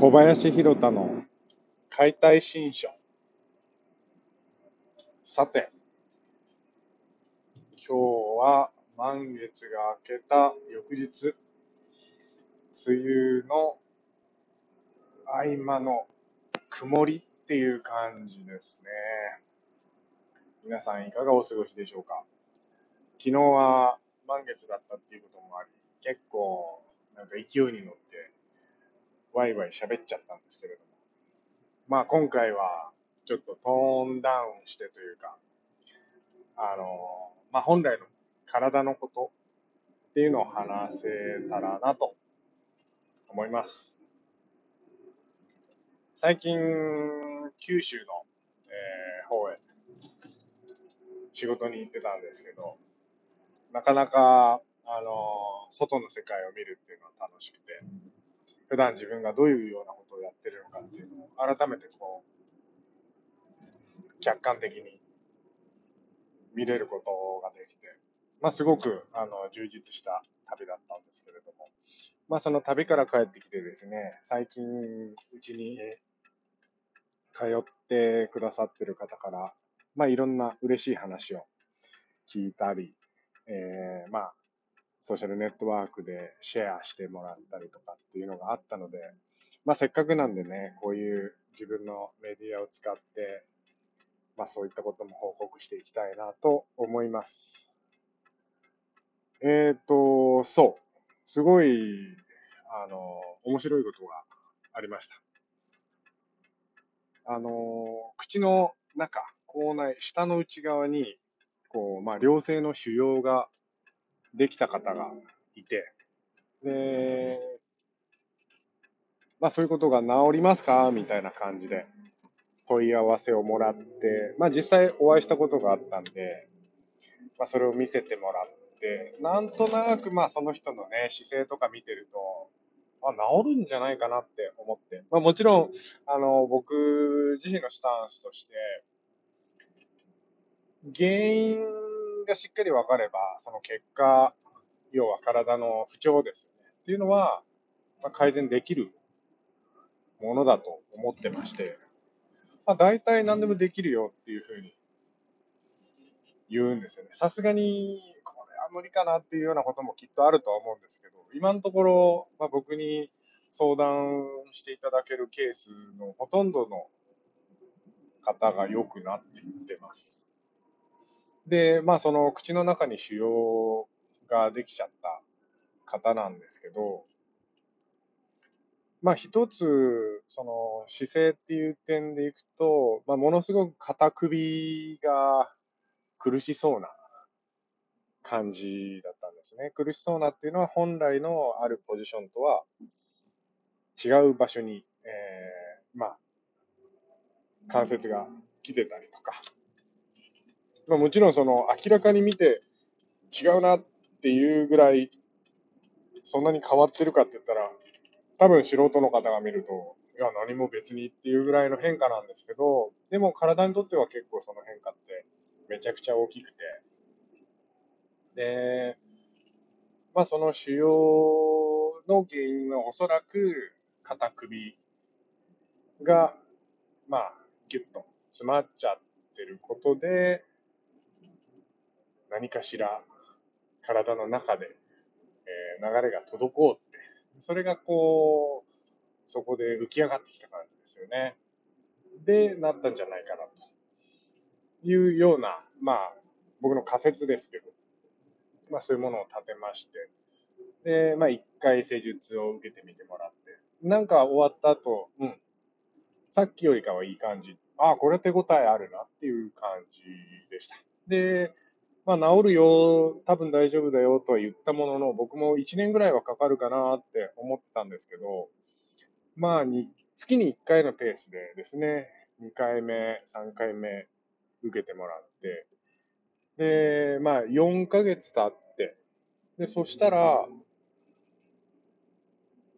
小林弘太の解体新書。さて、今日は満月が明けた翌日、梅雨の合間の曇りっていう感じですね。皆さんいかがお過ごしでしょうか？昨日は満月だったっていうこともあり、結構なんか勢いに乗ってワイワイ喋っちゃったんですけれども。まあ今回はちょっとトーンダウンしてというか、あの、まあ本来の体のことっていうのを話せたらなと思います。最近、九州の、えー、方へ仕事に行ってたんですけど、なかなか、あの、外の世界を見るっていうのは楽しくて、普段自分がどういうようなことをやってるのかっていうのを改めてこう、客観的に見れることができて、まあすごくあの充実した旅だったんですけれども、まあその旅から帰ってきてですね、最近うちに通ってくださってる方から、まあいろんな嬉しい話を聞いたり、えー、まあソーシャルネットワークでシェアしてもらったりとかっていうのがあったので、まあせっかくなんでね、こういう自分のメディアを使って、まあそういったことも報告していきたいなと思います。えっ、ー、と、そう。すごい、あの、面白いことがありました。あの、口の中、口内、下の内側に、こう、まあ、良性の腫瘍ができた方がいて、で、まあそういうことが治りますか？みたいな感じで問い合わせをもらって、まあ実際お会いしたことがあったんで、まあそれを見せてもらって、なんとなくまあその人のね、姿勢とか見てると、あ、治るんじゃないかなって思って。まあもちろん、あの、僕自身のスタンスとして、原因がしっかり分かれば、その結果、要は体の不調ですよね。っていうのは、まあ、改善できるものだと思ってまして、まあ、大体何でもできるよっていうふうに言うんですよね。さすがに、これは無理かなっていうようなこともきっとあるとは思うんですけど、今のところ、まあ、僕に相談していただけるケースのほとんどの方が良くなっていってます。で、まあその口の中に腫瘍ができちゃった方なんですけど、まあ一つ、その姿勢っていう点でいくと、まあものすごく肩首が苦しそうな感じだったんですね。苦しそうなっていうのは本来のあるポジションとは違う場所に、えー、まあ関節が来てたりとか、まあ、もちろんその明らかに見て違うなっていうぐらいそんなに変わってるかって言ったら多分素人の方が見るといや何も別にっていうぐらいの変化なんですけどでも体にとっては結構その変化ってめちゃくちゃ大きくて。でまあその腫瘍の原因はおそらく肩首がまあギュッと詰まっちゃってることで何かしら体の中で、えー、流れが滞って、それがこう、そこで浮き上がってきた感じですよね。で、なったんじゃないかなというような、まあ、僕の仮説ですけど、まあそういうものを立てまして、で、まあ一回施術を受けてみてもらって、なんか終わった後、うん、さっきよりかはいい感じ。ああ、これ手応えあるなっていう感じでした。で、まあ、治るよ、多分大丈夫だよとは言ったものの、僕も1年ぐらいはかかるかなって思ってたんですけど、まあ、に月に1回のペースでですね、2回目、3回目受けてもらって、で、まあ、4ヶ月経って、で、そしたら、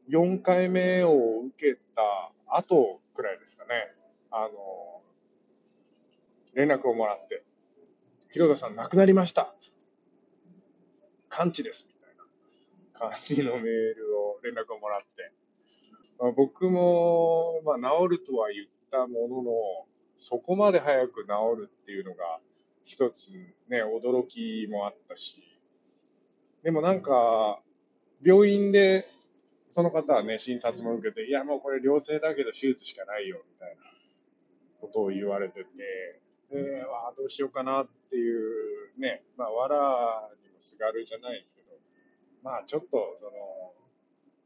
4回目を受けた後くらいですかね、あの、連絡をもらって、広田さん亡くなりました。完治ですみたいな。感じのメールを、連絡をもらって、まあ、僕も、まあ、治るとは言ったものの、そこまで早く治るっていうのが、一つね、驚きもあったし、でもなんか、病院で、その方はね、診察も受けて、いや、もうこれ良性だけど手術しかないよ、みたいなことを言われてて、で、わあ、どうしようかなっていうね、まあ、わらにもすがるじゃないですけど、まあ、ちょっと、その、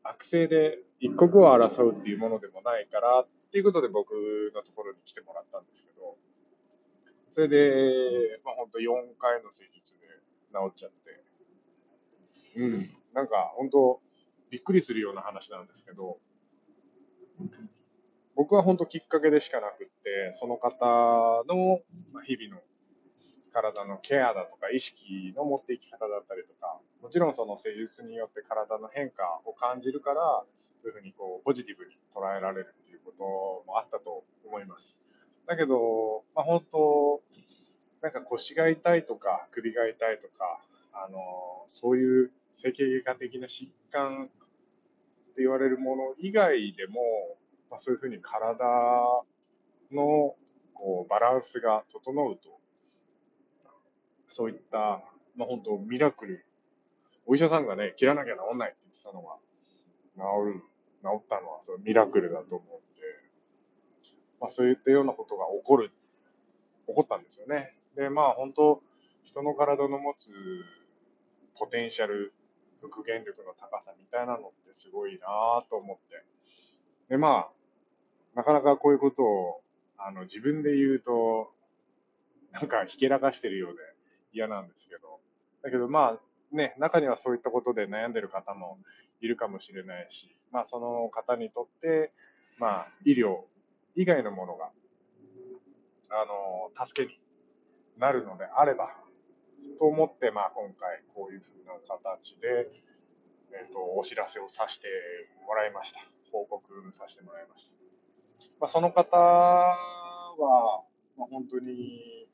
悪性で一刻を争うっていうものでもないから、っていうことで僕のところに来てもらったんですけど、それで、まあ、本当4回の施術で治っちゃって、うん、なんか本当、びっくりするような話なんですけど、僕は本当きっかけでしかなくって、その方の日々の体のケアだとか意識の持っていき方だったりとか、もちろんその施術によって体の変化を感じるから、そういうふうにこうポジティブに捉えられるっていうこともあったと思います。だけど、まあ、本当、なんか腰が痛いとか首が痛いとか、あのそういう整形外科的な疾患って言われるもの以外でも、まあ、そういうふうに体のこうバランスが整うと、そういった、まあ、本当ミラクル、お医者さんがね、切らなきゃ治んないって言ってたのが、治る、治ったのはそれミラクルだと思って、まあ、そういったようなことが起こる、起こったんですよね。で、まあ本当、人の体の持つポテンシャル復元力の高さみたいなのってすごいなと思って。で、まあ、なかなかこういうことを、あの、自分で言うと、なんかひけらかしてるようで嫌なんですけど、だけどまあ、ね、中にはそういったことで悩んでる方もいるかもしれないし、まあその方にとって、まあ医療以外のものが、あの、助けになるのであれば、と思って、まあ、今回こういうふうな形で、えっ、ー、と、お知らせをさせてもらいました。報告させてもらいました。まあ、その方は、まあ、本当に、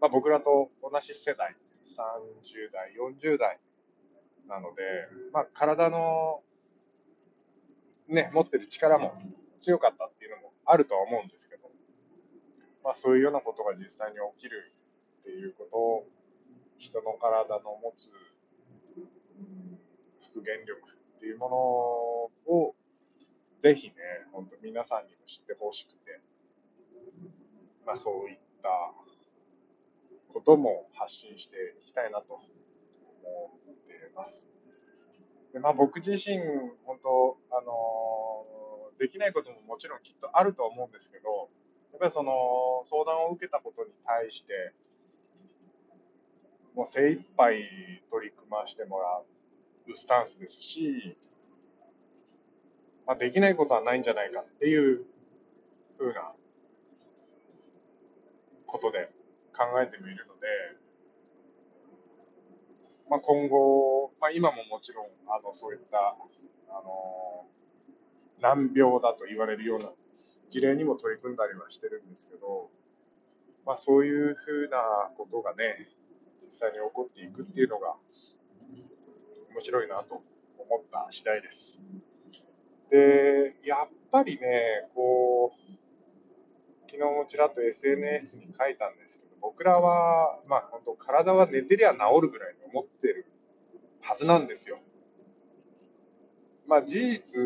まあ、僕らと同じ世代、30代、40代なので、まあ、体の、ね、持ってる力も強かったっていうのもあるとは思うんですけど、まあ、そういうようなことが実際に起きるっていうことを人の体の持つ復元力っていうものをぜひね、本当皆さんにも知ってほしくて、まあ、そういったことも発信していきたいなと思っています。でまあ、僕自身、本当、あのできないことももちろんきっとあると思うんですけど、やっぱりその相談を受けたことに対して、もう精一杯取り組ましてもらうスタンスですし、まあ、できないことはないんじゃないかっていうふうなことで考えてみるので、まあ、今後、まあ、今ももちろんあのそういったあの難病だと言われるような事例にも取り組んだりはしてるんですけど、まあ、そういうふうなことがね、実際に起こっていくっていうのが面白いなと思った次第です。で、やっぱりね、こう、昨日もちらっと SNS に書いたんですけど、僕らは、まあ本当体は寝てりゃ治るぐらいに思ってるはずなんですよ。まあ事実、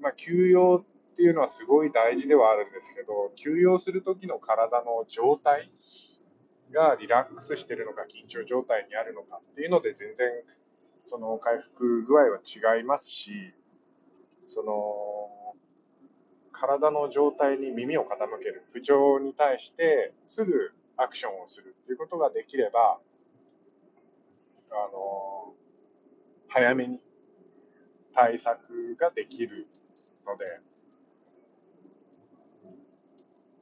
まあ休養っていうのはすごい大事ではあるんですけど、休養する時の体の状態がリラックスしてるのか緊張状態にあるのかっていうので全然その回復具合は違いますし、その体の状態に耳を傾ける不調に対してすぐアクションをするっていうことができれば、あの、早めに対策ができるので、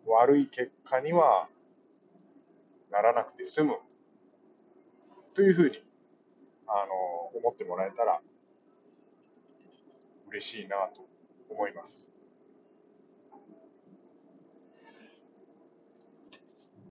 悪い結果にはならなくて済むというふうにあの思ってもらえたら嬉しいなと思います。